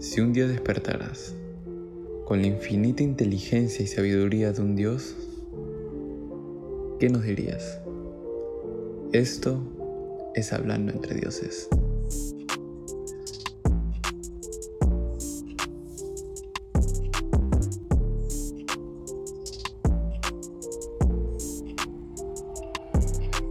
Si un día despertaras con la infinita inteligencia y sabiduría de un Dios, ¿qué nos dirías? Esto es hablando entre dioses.